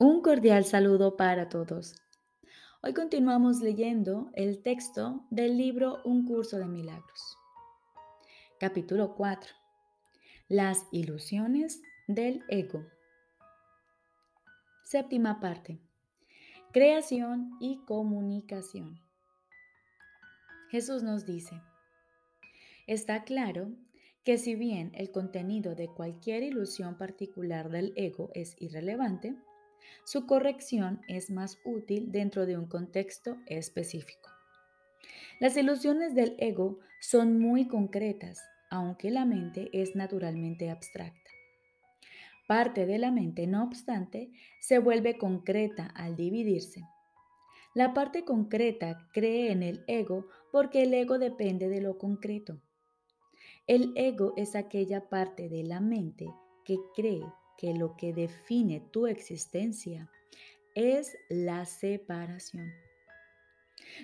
Un cordial saludo para todos. Hoy continuamos leyendo el texto del libro Un curso de milagros. Capítulo 4. Las ilusiones del ego. Séptima parte. Creación y comunicación. Jesús nos dice, está claro que si bien el contenido de cualquier ilusión particular del ego es irrelevante, su corrección es más útil dentro de un contexto específico. Las ilusiones del ego son muy concretas, aunque la mente es naturalmente abstracta. Parte de la mente, no obstante, se vuelve concreta al dividirse. La parte concreta cree en el ego porque el ego depende de lo concreto. El ego es aquella parte de la mente que cree que lo que define tu existencia es la separación.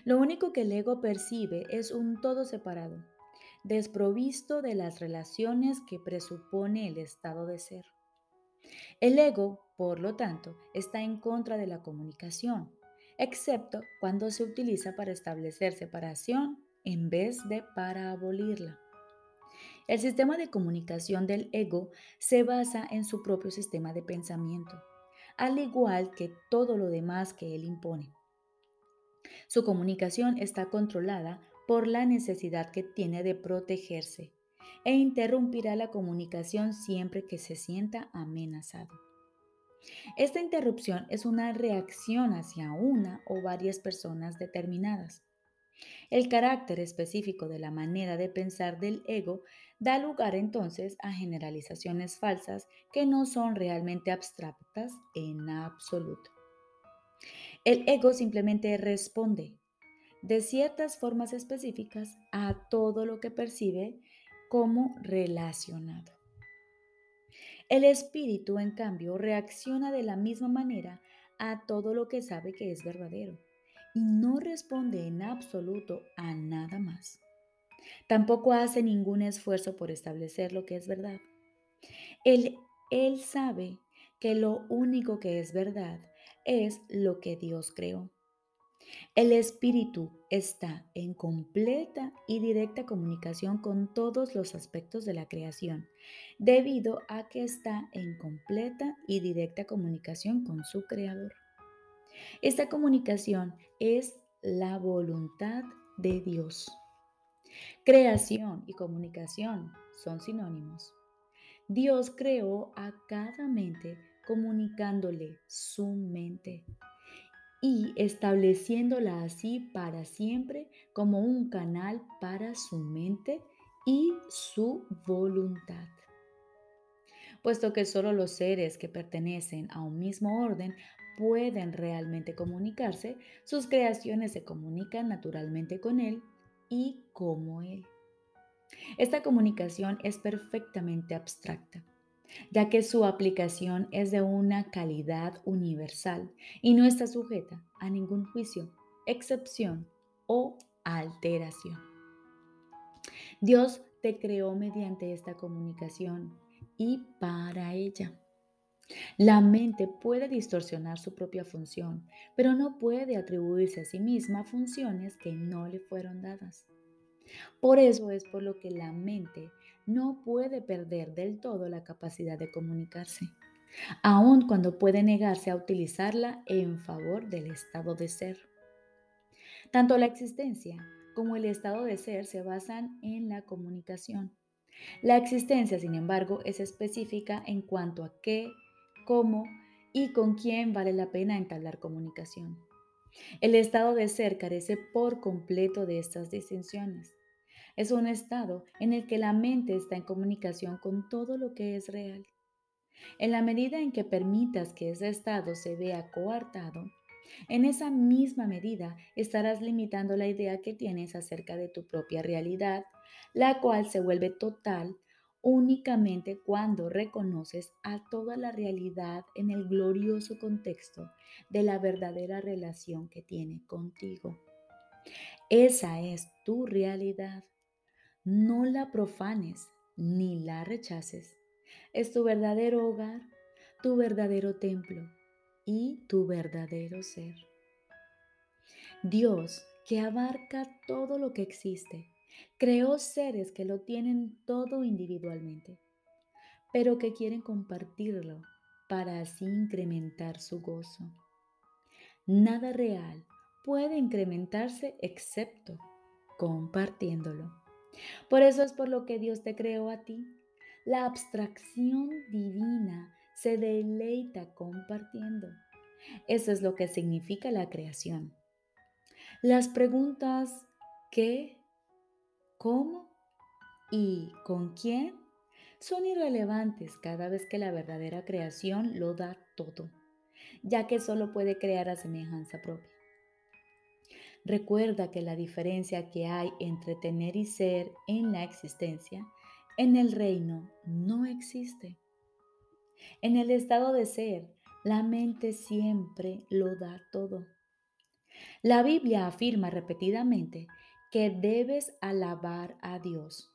Lo único que el ego percibe es un todo separado, desprovisto de las relaciones que presupone el estado de ser. El ego, por lo tanto, está en contra de la comunicación, excepto cuando se utiliza para establecer separación en vez de para abolirla. El sistema de comunicación del ego se basa en su propio sistema de pensamiento, al igual que todo lo demás que él impone. Su comunicación está controlada por la necesidad que tiene de protegerse e interrumpirá la comunicación siempre que se sienta amenazado. Esta interrupción es una reacción hacia una o varias personas determinadas. El carácter específico de la manera de pensar del ego da lugar entonces a generalizaciones falsas que no son realmente abstractas en absoluto. El ego simplemente responde de ciertas formas específicas a todo lo que percibe como relacionado. El espíritu, en cambio, reacciona de la misma manera a todo lo que sabe que es verdadero y no responde en absoluto a nada más. Tampoco hace ningún esfuerzo por establecer lo que es verdad. Él, él sabe que lo único que es verdad es lo que Dios creó. El espíritu está en completa y directa comunicación con todos los aspectos de la creación, debido a que está en completa y directa comunicación con su creador. Esta comunicación es la voluntad de Dios. Creación y comunicación son sinónimos. Dios creó a cada mente comunicándole su mente y estableciéndola así para siempre como un canal para su mente y su voluntad. Puesto que solo los seres que pertenecen a un mismo orden pueden realmente comunicarse, sus creaciones se comunican naturalmente con Él y como Él. Esta comunicación es perfectamente abstracta, ya que su aplicación es de una calidad universal y no está sujeta a ningún juicio, excepción o alteración. Dios te creó mediante esta comunicación y para ella. La mente puede distorsionar su propia función, pero no puede atribuirse a sí misma funciones que no le fueron dadas. Por eso es por lo que la mente no puede perder del todo la capacidad de comunicarse, aun cuando puede negarse a utilizarla en favor del estado de ser. Tanto la existencia como el estado de ser se basan en la comunicación. La existencia, sin embargo, es específica en cuanto a qué cómo y con quién vale la pena entablar comunicación. El estado de ser carece por completo de estas distinciones. Es un estado en el que la mente está en comunicación con todo lo que es real. En la medida en que permitas que ese estado se vea coartado, en esa misma medida estarás limitando la idea que tienes acerca de tu propia realidad, la cual se vuelve total únicamente cuando reconoces a toda la realidad en el glorioso contexto de la verdadera relación que tiene contigo. Esa es tu realidad. No la profanes ni la rechaces. Es tu verdadero hogar, tu verdadero templo. y tu verdadero ser. Dios, que abarca todo lo que existe, creó seres que lo tienen todo individualmente, pero que quieren compartirlo para así incrementar su gozo. Nada real puede incrementarse excepto compartiéndolo. Por eso es por lo que Dios te creó a ti. La abstracción divina se deleita compartiendo. Eso es lo que significa la creación. Las preguntas ¿qué? ¿Cómo? ¿Y con quién? son irrelevantes cada vez que la verdadera creación lo da todo, ya que solo puede crear a semejanza propia. Recuerda que la diferencia que hay entre tener y ser en la existencia, en el reino, no existe. En el estado de ser, la mente siempre lo da todo. La Biblia afirma repetidamente que debes alabar a Dios.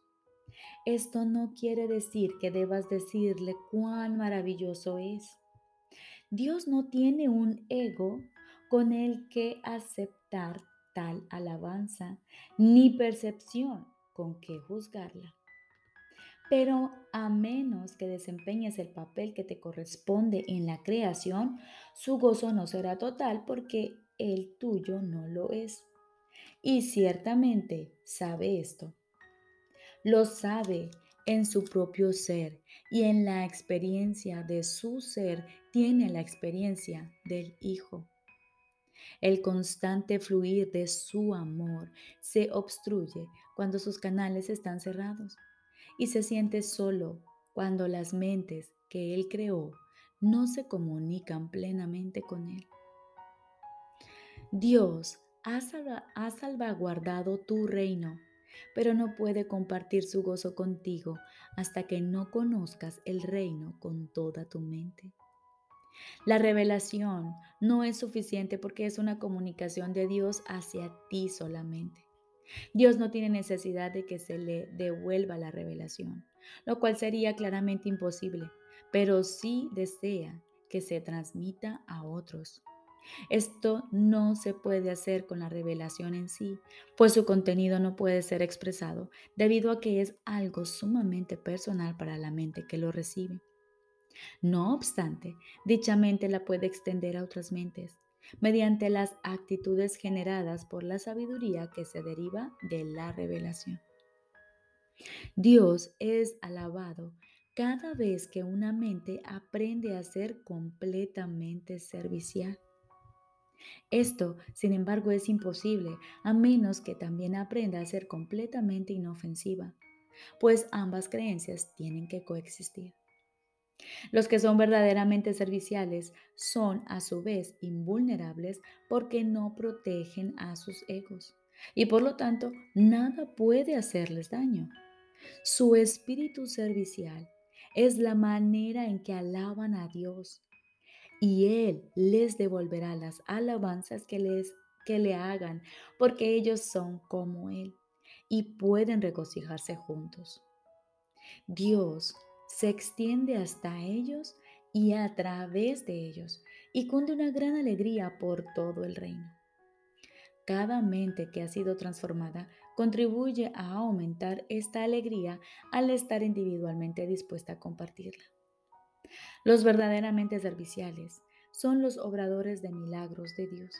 Esto no quiere decir que debas decirle cuán maravilloso es. Dios no tiene un ego con el que aceptar tal alabanza, ni percepción con que juzgarla. Pero a menos que desempeñes el papel que te corresponde en la creación, su gozo no será total porque el tuyo no lo es. Y ciertamente sabe esto. Lo sabe en su propio ser y en la experiencia de su ser tiene la experiencia del Hijo. El constante fluir de su amor se obstruye cuando sus canales están cerrados y se siente solo cuando las mentes que Él creó no se comunican plenamente con Él. Dios ha, salvaguardado tu reino, pero no puede compartir su gozo contigo hasta que no conozcas el reino con toda tu mente. La revelación no es suficiente porque es una comunicación de Dios hacia ti solamente. Dios no tiene necesidad de que se le devuelva la revelación, lo cual sería claramente imposible, pero sí desea que se transmita a otros. Esto no se puede hacer con la revelación en sí, pues su contenido no puede ser expresado debido a que es algo sumamente personal para la mente que lo recibe. No obstante, dicha mente la puede extender a otras mentes mediante las actitudes generadas por la sabiduría que se deriva de la revelación. Dios es alabado cada vez que una mente aprende a ser completamente servicial. Esto, sin embargo, es imposible a menos que también aprenda a ser completamente inofensiva, pues ambas creencias tienen que coexistir. Los que son verdaderamente serviciales son a su vez invulnerables porque no protegen a sus egos y por lo tanto nada puede hacerles daño. Su espíritu servicial es la manera en que alaban a Dios y Él les devolverá las alabanzas que, les, que le hagan porque ellos son como Él y pueden regocijarse juntos. Dios se extiende hasta ellos y a través de ellos y cunde una gran alegría por todo el reino. Cada mente que ha sido transformada contribuye a aumentar esta alegría al estar individualmente dispuesta a compartirla. Los verdaderamente serviciales son los obradores de milagros de Dios,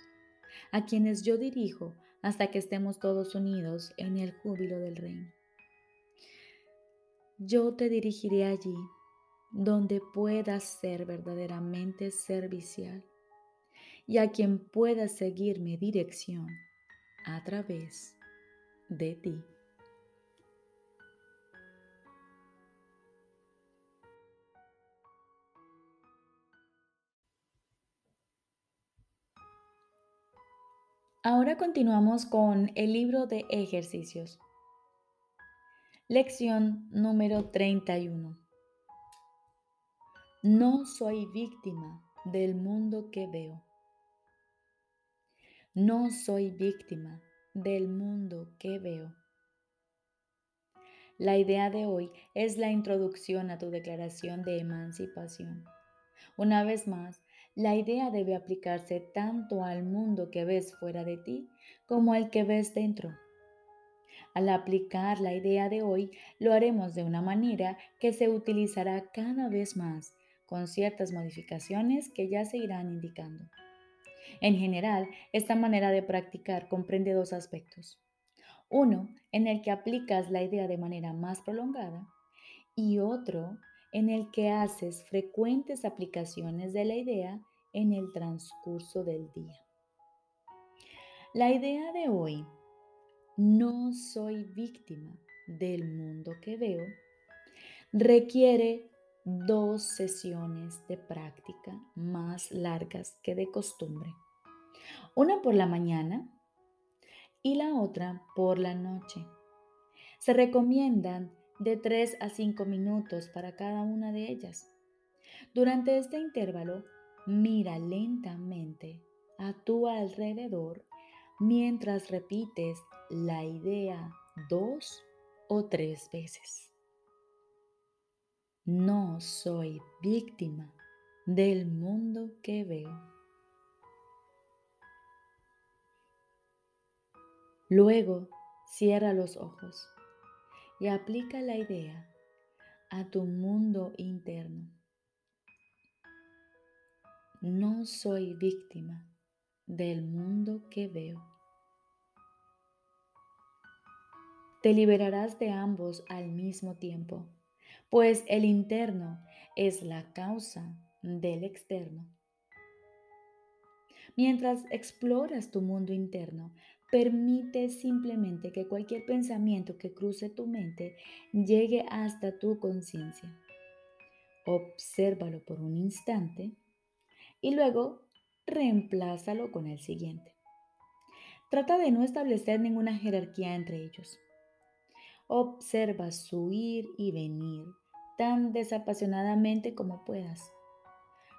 a quienes yo dirijo hasta que estemos todos unidos en el júbilo del reino yo te dirigiré allí donde puedas ser verdaderamente servicial y a quien pueda seguir mi dirección a través de ti. Ahora continuamos con el libro de ejercicios. Lección número 31. No soy víctima del mundo que veo. No soy víctima del mundo que veo. La idea de hoy es la introducción a tu declaración de emancipación. Una vez más, La idea debe aplicarse tanto al mundo que ves fuera de ti como al que ves dentro. Al aplicar la idea de hoy, lo haremos de una manera que se utilizará cada vez más, con ciertas modificaciones que ya se irán indicando. En general, esta manera de practicar comprende dos aspectos. Uno, en el que aplicas la idea de manera más prolongada y otro, en el que haces frecuentes aplicaciones de la idea en el transcurso del día. La idea de hoy, no soy víctima del mundo que veo, requiere dos sesiones de práctica más largas que de costumbre. Una por la mañana y la otra por la noche. Se recomiendan de 3 a 5 minutos para cada una de ellas. Durante este intervalo, Mira lentamente a tu alrededor mientras repites la idea dos o tres veces. No soy víctima del mundo que veo. Luego, cierra los ojos y aplica la idea a tu mundo interno. No soy víctima del mundo que veo. Te liberarás de ambos al mismo tiempo, pues el interno es la causa del externo. Mientras exploras tu mundo interno, permite simplemente que cualquier pensamiento que cruce tu mente llegue hasta tu conciencia. Obsérvalo por un instante y luego reemplázalo con el siguiente. Trata de no establecer ninguna jerarquía entre ellos. Observa su ir y venir tan desapasionadamente como puedas.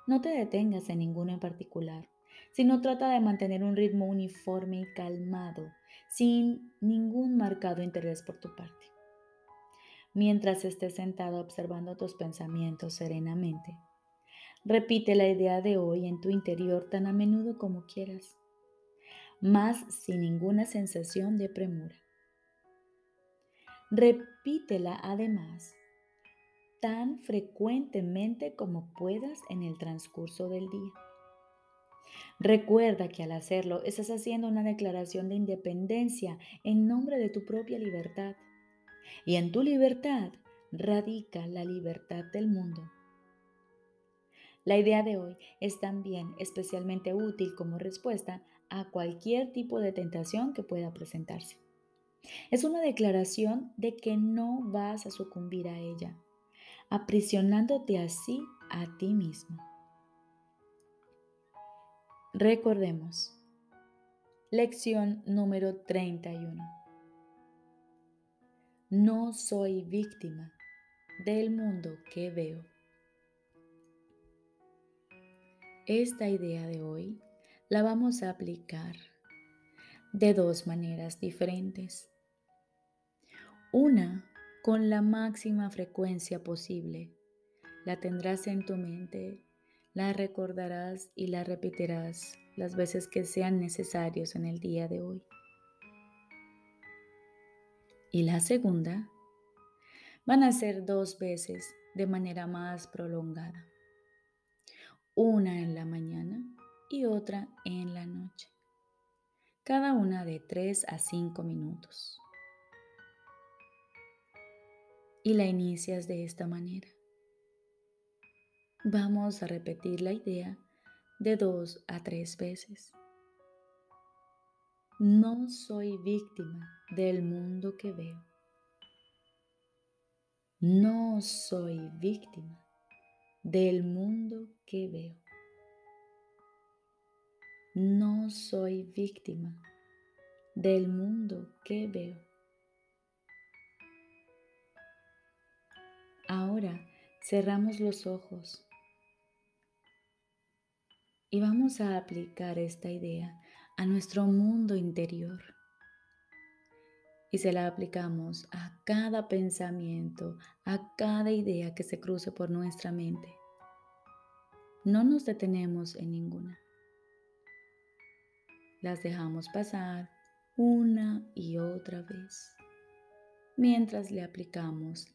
No te detengas en ninguno en particular, sino trata de mantener un ritmo uniforme y calmado, sin ningún marcado interés por tu parte. Mientras estés sentado observando tus pensamientos serenamente, Repite la idea de hoy en tu interior tan a menudo como quieras, más sin ninguna sensación de premura. Repítela además tan frecuentemente como puedas en el transcurso del día. Recuerda que al hacerlo estás haciendo una declaración de independencia en nombre de tu propia libertad. Y en tu libertad radica la libertad del mundo. La idea de hoy es también especialmente útil como respuesta a cualquier tipo de tentación que pueda presentarse. Es una declaración de que no vas a sucumbir a ella, aprisionándote así a ti mismo. Recordemos. Lección número 31. No soy víctima del mundo que veo. Esta idea de hoy la vamos a aplicar de dos maneras diferentes. Una, con la máxima frecuencia posible. La tendrás en tu mente, la recordarás y la repetirás las veces que sean necesarios en el día de hoy. Y la segunda, van a ser dos veces de manera más prolongada una en la mañana y otra en la noche, cada una de 3 a 5 minutos. Y la inicias de esta manera. Vamos a repetir la idea de dos a tres veces. No soy víctima del mundo que veo. No soy víctima del mundo que veo. No soy víctima del mundo que veo. Ahora cerramos los ojos y vamos a aplicar esta idea a nuestro mundo interior. Y se la aplicamos a cada pensamiento, a cada idea que se cruce por nuestra mente. no nos detenemos en ninguna. Las dejamos pasar una y otra vez mientras le aplicamos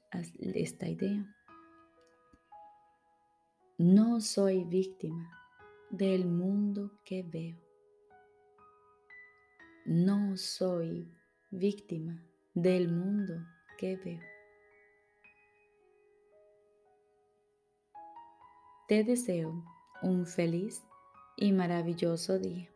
esta idea. No soy víctima del mundo que veo. No soy víctima del mundo que veo. Te deseo un feliz y maravilloso día.